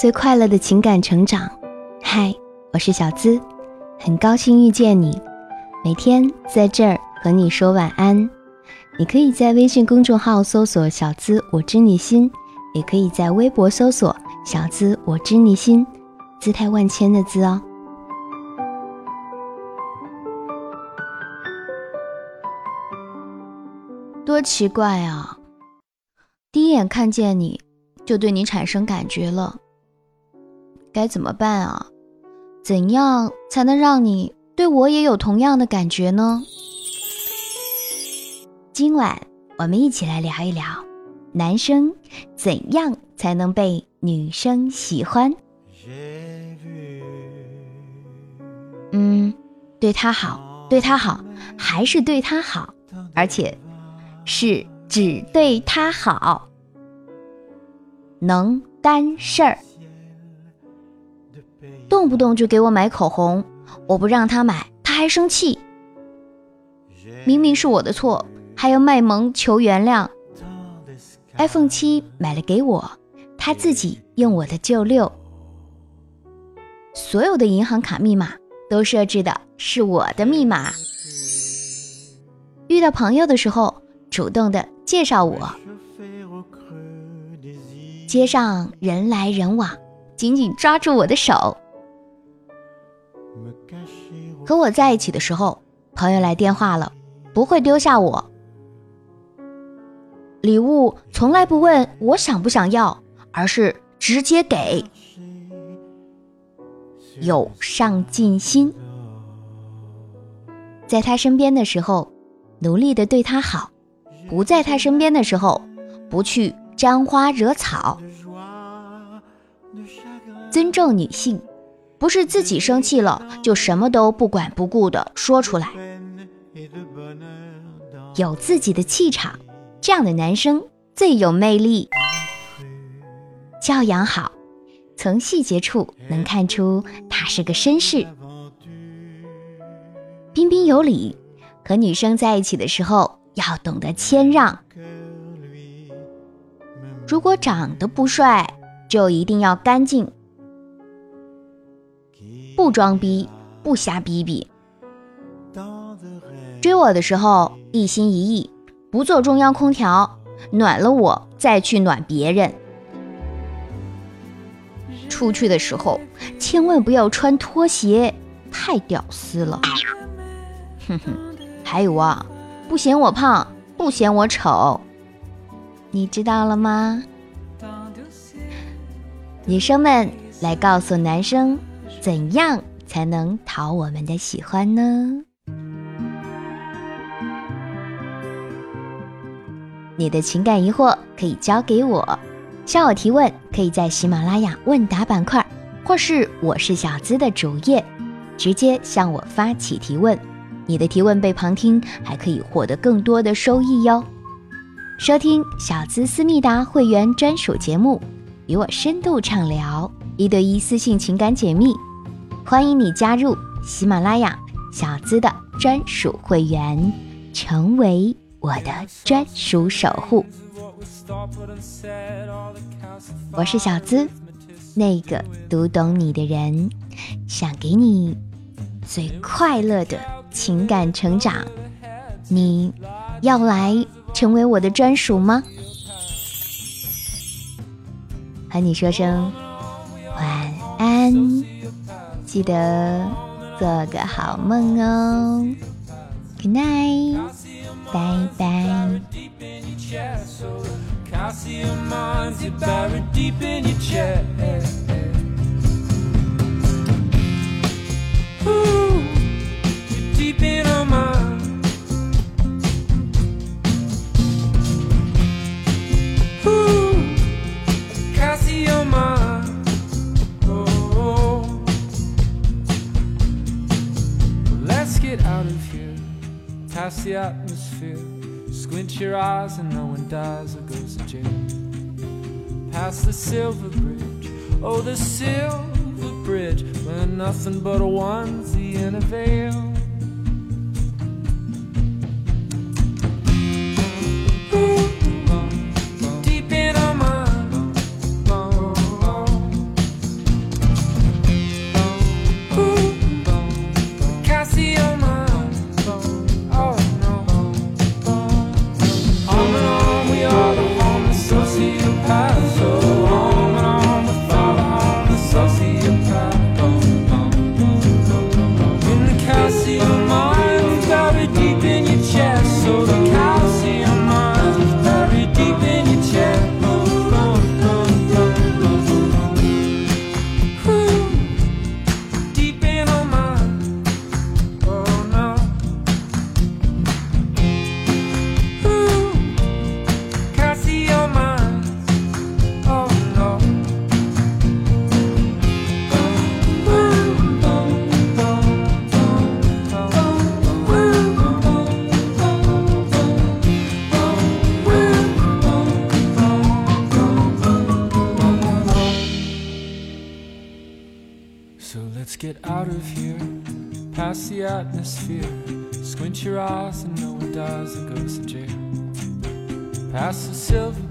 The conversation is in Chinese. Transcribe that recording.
最快乐的情感成长。嗨，我是小资，很高兴遇见你，每天在这儿和你说晚安。你可以在微信公众号搜索“小资我知你心”，也可以在微博搜索“小资我知你心”，姿态万千的“资”哦。多奇怪啊！第一眼看见你就对你产生感觉了，该怎么办啊？怎样才能让你对我也有同样的感觉呢？今晚我们一起来聊一聊，男生怎样才能被女生喜欢？嗯，对他好，对他好，还是对他好，而且是只对他好，能干事儿，动不动就给我买口红，我不让他买，他还生气，明明是我的错。还要卖萌求原谅。iPhone 七买了给我，他自己用我的旧六。所有的银行卡密码都设置的是我的密码。遇到朋友的时候，主动的介绍我。街上人来人往，紧紧抓住我的手。和我在一起的时候，朋友来电话了，不会丢下我。礼物从来不问我想不想要，而是直接给，有上进心。在他身边的时候，努力的对他好；不在他身边的时候，不去沾花惹草。尊重女性，不是自己生气了就什么都不管不顾的说出来，有自己的气场。这样的男生最有魅力，教养好，从细节处能看出他是个绅士，彬彬有礼。和女生在一起的时候要懂得谦让。如果长得不帅，就一定要干净，不装逼，不瞎逼逼。追我的时候一心一意。不做中央空调，暖了我再去暖别人。出去的时候千万不要穿拖鞋，太屌丝了。哼哼，还有啊，不嫌我胖，不嫌我丑，你知道了吗？女生们来告诉男生，怎样才能讨我们的喜欢呢？你的情感疑惑可以交给我，向我提问可以在喜马拉雅问答板块，或是我是小资的主页，直接向我发起提问。你的提问被旁听，还可以获得更多的收益哟。收听小资思密达会员专属节目，与我深度畅聊，一对一私信情感解密，欢迎你加入喜马拉雅小资的专属会员，成为。我的专属守护，我是小资，那个读懂你的人，想给你最快乐的情感成长。你要来成为我的专属吗？和你说声晚安，记得做个好梦哦。Good night。拜拜。Past the atmosphere. Squint your eyes and no one dies or goes to jail. Past the silver bridge, oh, the silver bridge, where nothing but a onesie and a veil. time Let's get out of here, past the atmosphere. Squint your eyes and no one dies and goes to jail. Past the silver the silver